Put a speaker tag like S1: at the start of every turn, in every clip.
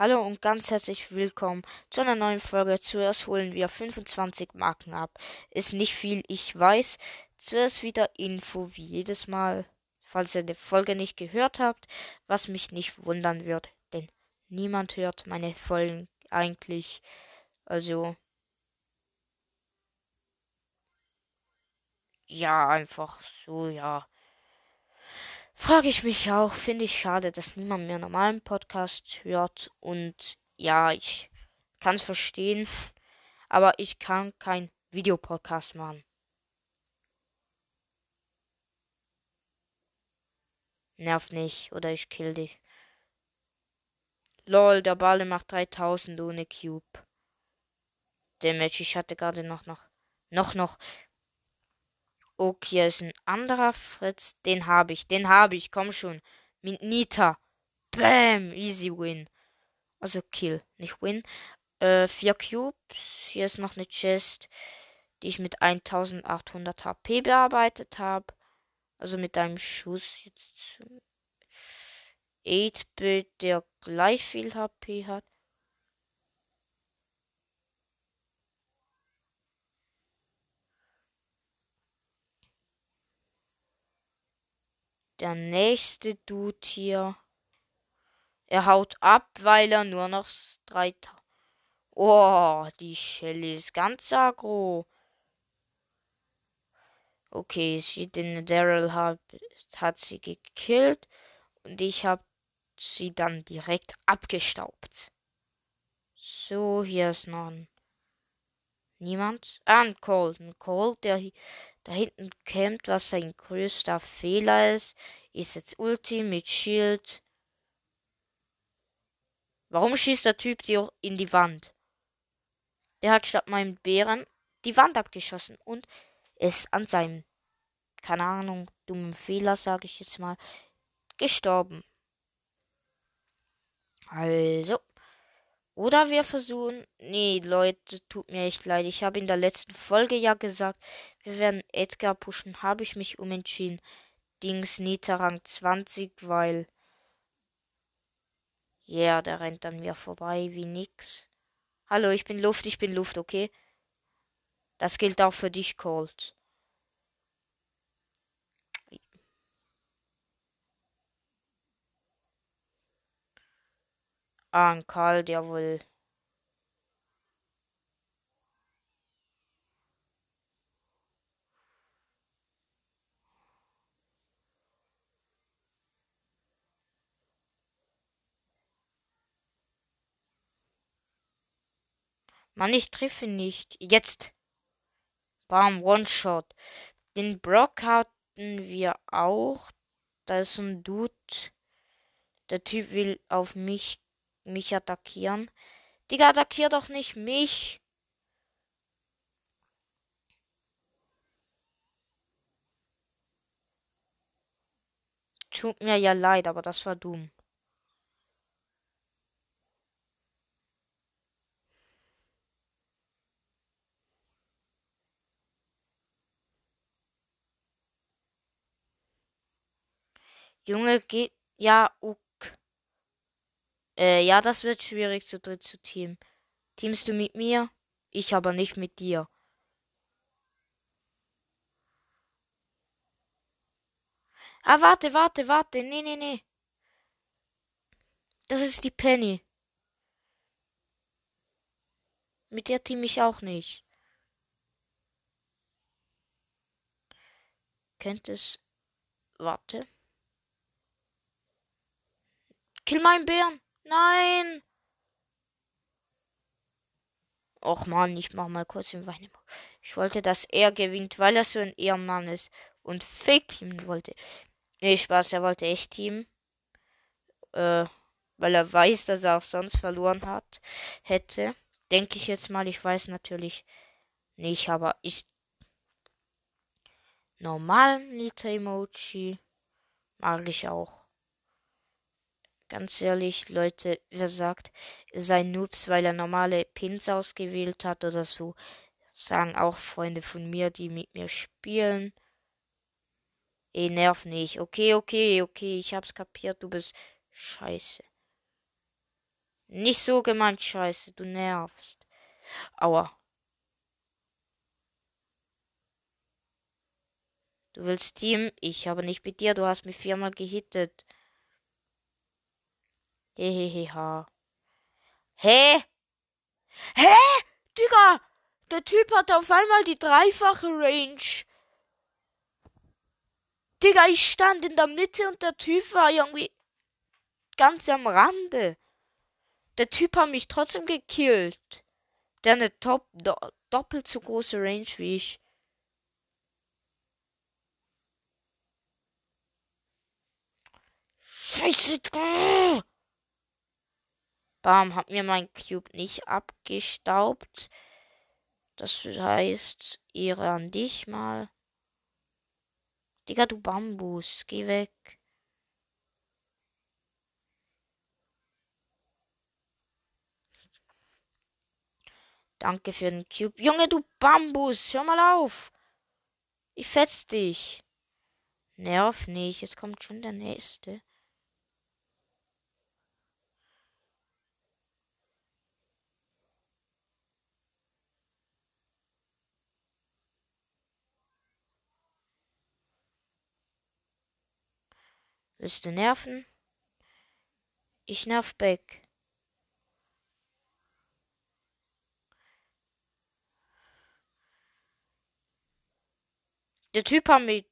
S1: Hallo und ganz herzlich willkommen zu einer neuen Folge. Zuerst holen wir 25 Marken ab. Ist nicht viel, ich weiß. Zuerst wieder Info wie jedes Mal, falls ihr die Folge nicht gehört habt, was mich nicht wundern wird, denn niemand hört meine Folgen eigentlich. Also ja, einfach so, ja. Frage ich mich auch, finde ich schade, dass niemand mehr normalen Podcast hört. Und ja, ich kann es verstehen, aber ich kann kein Videopodcast machen. Nerv nicht, oder ich kill dich. Lol, der Ball macht 3000 ohne Cube. Damage, ich hatte gerade noch, noch, noch, noch Okay, ist ein anderer Fritz. Den habe ich, den habe ich, komm schon. Mit Nita. Bam, easy win. Also Kill, nicht Win. Äh, vier Cubes. Hier ist noch eine Chest, die ich mit 1800 HP bearbeitet habe. Also mit einem Schuss jetzt. 8-Bit, der gleich viel HP hat. Der nächste Dude hier. Er haut ab, weil er nur noch drei. Oh, die Shelly ist ganz aggro. Okay, sie, den Daryl hat, hat sie gekillt und ich habe sie dann direkt abgestaubt. So, hier ist noch ein niemand. Ah, ein Colt. Ein Colt, der da hinten kämpft, was sein größter Fehler ist, ist jetzt Ulti mit Shield. Warum schießt der Typ dir in die Wand? Der hat statt meinem Bären die Wand abgeschossen und ist an seinem, keine Ahnung, dummen Fehler, sage ich jetzt mal, gestorben. Also, oder wir versuchen. Nee, Leute, tut mir echt leid. Ich habe in der letzten Folge ja gesagt, wir werden Edgar pushen. Habe ich mich umentschieden. Dings Nita Rang 20, weil. Ja, yeah, der rennt an mir vorbei wie nix. Hallo, ich bin Luft, ich bin Luft, okay? Das gilt auch für dich, Colt. Ah, ein Karl, der wohl. Mann, ich treffe nicht. Jetzt. Bam, One-Shot. Den Brock hatten wir auch. Da ist ein Dude. Der Typ will auf mich mich attackieren. Digga, attackier doch nicht mich. Tut mir ja leid, aber das war dumm. Junge, geht. Ja, okay. Äh, ja, das wird schwierig zu dritt zu team. Teamst du mit mir? Ich aber nicht mit dir. Ah, warte, warte, warte. Nee, nee, nee. Das ist die Penny. Mit der team ich auch nicht. Kennt es. Warte. Kill meinen Bären. Nein! Och man, ich mach mal kurz den Wein. Ich wollte, dass er gewinnt, weil er so ein Ehrenmann ist und Fake-Team wollte. Nee, Spaß, er wollte echt Team. Äh, weil er weiß, dass er auch sonst verloren hat, hätte. Denke ich jetzt mal, ich weiß natürlich nicht, aber ich. Normalen Nita-Emoji mag ich auch. Ganz ehrlich, Leute, wer sagt, sei Noobs, weil er normale Pins ausgewählt hat oder so, sagen auch Freunde von mir, die mit mir spielen. Eh, nerv nicht. Okay, okay, okay, ich hab's kapiert, du bist scheiße. Nicht so gemeint, Scheiße, du nervst. Aua. Du willst Team? Ich habe nicht mit dir, du hast mich viermal gehittet. Heheheha. Hä? Hä? Digga! Der Typ hat auf einmal die dreifache Range. Digga, ich stand in der Mitte und der Typ war irgendwie ganz am Rande. Der Typ hat mich trotzdem gekillt. Der eine top, do, doppelt so große Range wie ich. Scheiße. Bam, hat mir mein Cube nicht abgestaubt. Das heißt, Ehre an dich mal. Digga, du Bambus, geh weg. Danke für den Cube. Junge, du Bambus, hör mal auf. Ich fetz dich. Nerv nicht, jetzt kommt schon der nächste. Willst du nerven? Ich nerv Beck. Der Typ hat mich.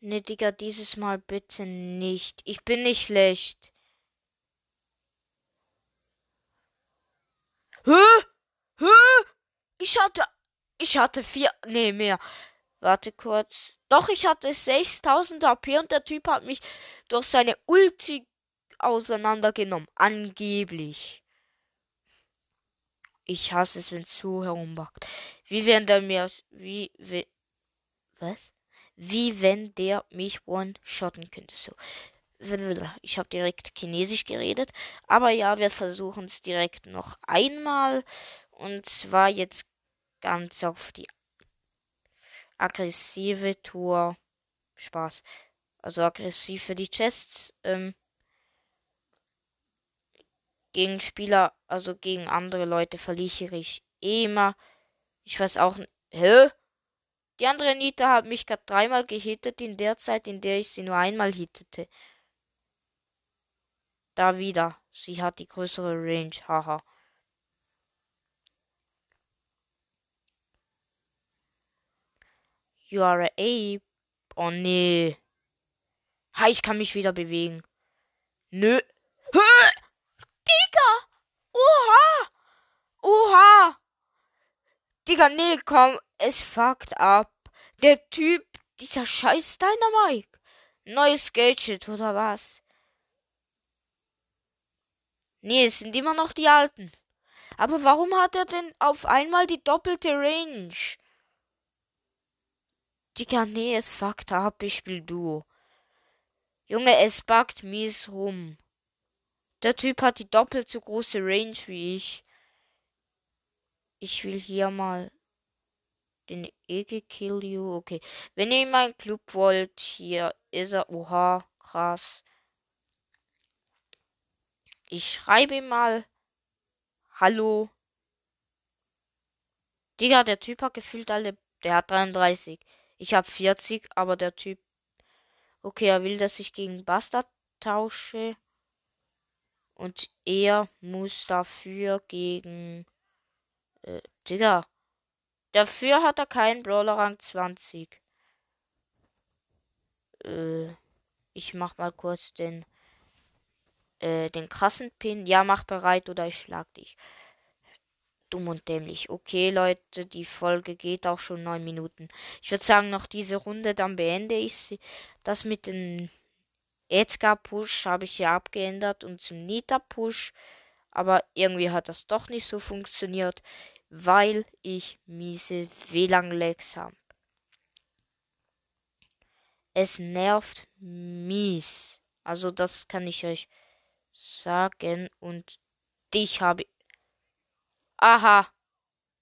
S1: Ne, Digga, dieses Mal bitte nicht. Ich bin nicht schlecht. Hä? Hä? Ich hatte. Ich hatte vier. Nee, mehr. Warte kurz. Doch, ich hatte 6000 AP und der Typ hat mich durch seine Ulti auseinandergenommen. Angeblich. Ich hasse es, wenn es so herumbackt. Wie wenn der mir. Wie. wie was? Wie wenn der mich one-shotten könnte. So. Ich habe direkt Chinesisch geredet. Aber ja, wir versuchen es direkt noch einmal. Und zwar jetzt ganz auf die aggressive Tour. Spaß. Also aggressiv für die Chests. Ähm, gegen Spieler, also gegen andere Leute verliere ich immer. Ich weiß auch. Hä? Die andere Nita hat mich gerade dreimal gehittet in der Zeit, in der ich sie nur einmal hittete. Da wieder. Sie hat die größere Range. Haha. You are a ape. Oh nee. Ha, ich kann mich wieder bewegen. Nö. Hö! Digga! Oha! Oha! Digga, nee, komm. Es fuckt ab. Der Typ, dieser scheiß Dynamite. Neues Gadget oder was? Nee, es sind immer noch die alten. Aber warum hat er denn auf einmal die doppelte Range? Digga, nee, es fuckt ab, ich spiel Duo. Junge, es buggt mies rum. Der Typ hat die doppelt so große Range wie ich. Ich will hier mal den Ege kill you. Okay. Wenn ihr in meinen Club wollt, hier ist er. Oha, krass. Ich schreibe ihm mal. Hallo. Digga, der Typ hat gefühlt alle. Der hat 33. Ich habe 40, aber der Typ. Okay, er will, dass ich gegen Bastard tausche. Und er muss dafür gegen. Äh, Digga. Dafür hat er keinen Brawler Rang 20. Äh, ich mach mal kurz den. Äh, den krassen Pin. Ja, mach bereit oder ich schlag dich dumm und dämlich. Okay, Leute, die Folge geht auch schon neun Minuten. Ich würde sagen, noch diese Runde, dann beende ich sie. Das mit dem Edgar-Push habe ich ja abgeändert und zum Nita-Push. Aber irgendwie hat das doch nicht so funktioniert, weil ich miese WLAN-Lags habe. Es nervt mies. Also das kann ich euch sagen. Und dich habe ich Aha.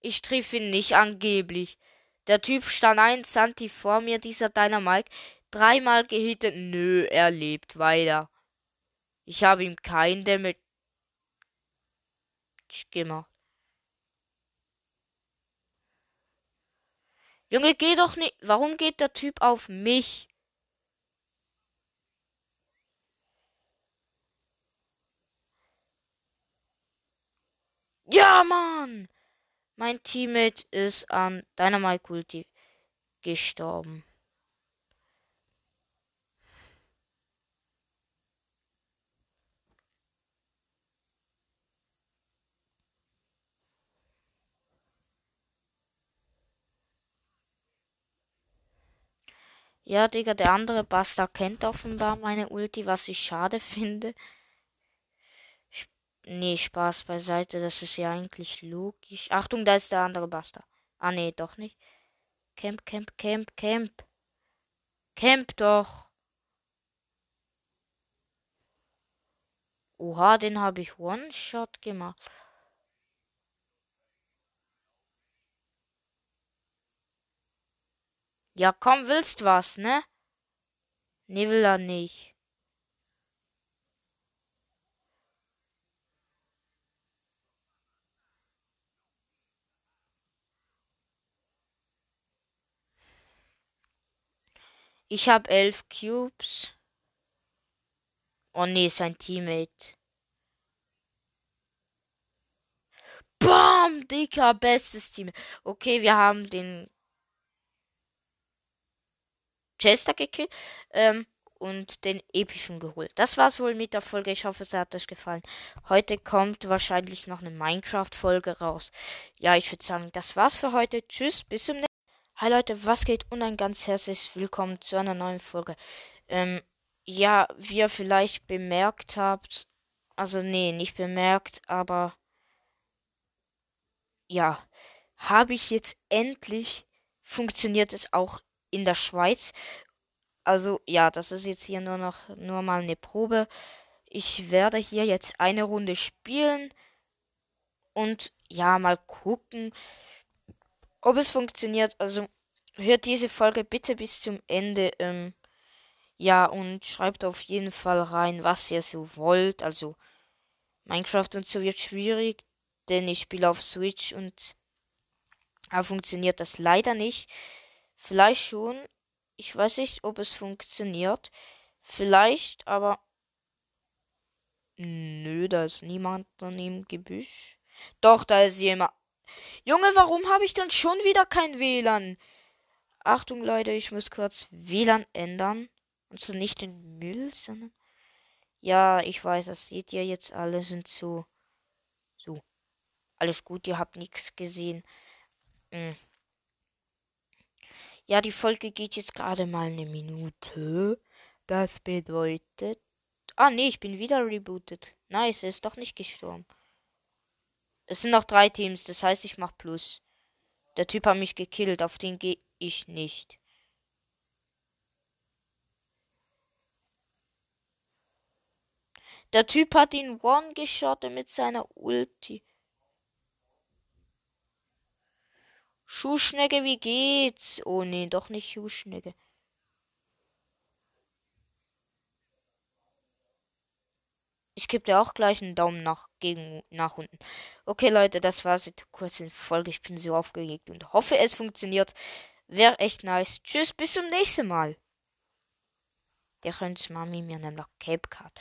S1: Ich triff ihn nicht, angeblich. Der Typ stand ein Santi vor mir, dieser Dynamike. Dreimal gehittet. Nö, er lebt weiter. Ich habe ihm kein Damage gemacht. Junge, geh doch nicht. Warum geht der Typ auf mich? Ja, Mann! Mein Teammate ist an Dynamite Ulti gestorben. Ja, Digga, der andere Bastard kennt offenbar meine Ulti, was ich schade finde. Nee, Spaß beiseite, das ist ja eigentlich logisch. Achtung, da ist der andere Bastard. Ah, nee, doch nicht. Camp, Camp, Camp, Camp. Camp doch. Oha, den habe ich One-Shot gemacht. Ja, komm, willst was, ne? Nee, will er nicht. Ich habe elf Cubes. Oh nee, sein Teammate. Bam, dicker, bestes Team. Okay, wir haben den Chester gekillt ähm, und den epischen geholt. Das war's wohl mit der Folge. Ich hoffe, es hat euch gefallen. Heute kommt wahrscheinlich noch eine Minecraft-Folge raus. Ja, ich würde sagen, das war's für heute. Tschüss, bis zum nächsten Mal. Hi Leute, was geht? Und ein ganz herzliches Willkommen zu einer neuen Folge. Ähm, ja, wie ihr vielleicht bemerkt habt, also nee, nicht bemerkt, aber ja, habe ich jetzt endlich funktioniert es auch in der Schweiz. Also ja, das ist jetzt hier nur noch nur mal eine Probe. Ich werde hier jetzt eine Runde spielen und ja, mal gucken, ob es funktioniert. Also hört diese Folge bitte bis zum Ende. Ähm, ja, und schreibt auf jeden Fall rein, was ihr so wollt. Also Minecraft und so wird schwierig, denn ich spiele auf Switch und da funktioniert das leider nicht. Vielleicht schon. Ich weiß nicht, ob es funktioniert. Vielleicht, aber. Nö, da ist niemand daneben Gebüsch. Doch, da ist jemand. Junge, warum habe ich dann schon wieder kein WLAN? Achtung, Leute, ich muss kurz WLAN ändern. Und so nicht den Müll, sondern. Ja, ich weiß, das seht ihr jetzt alle sind so. So. Alles gut, ihr habt nichts gesehen. Hm. Ja, die Folge geht jetzt gerade mal eine Minute. Das bedeutet. Ah, nee, ich bin wieder rebootet. Nice, er ist doch nicht gestorben. Es sind noch drei Teams, das heißt, ich mach Plus. Der Typ hat mich gekillt, auf den gehe ich nicht. Der Typ hat ihn one-geschottet mit seiner Ulti. Schuhschnecke, wie geht's? Oh nee, doch nicht Schuhschnecke. Ich gebe dir auch gleich einen Daumen nach, gegen, nach unten. Okay, Leute, das war's jetzt kurz in Folge. Ich bin so aufgeregt und hoffe, es funktioniert. Wäre echt nice. Tschüss, bis zum nächsten Mal. Der könnt Mami mir nämlich Cape Card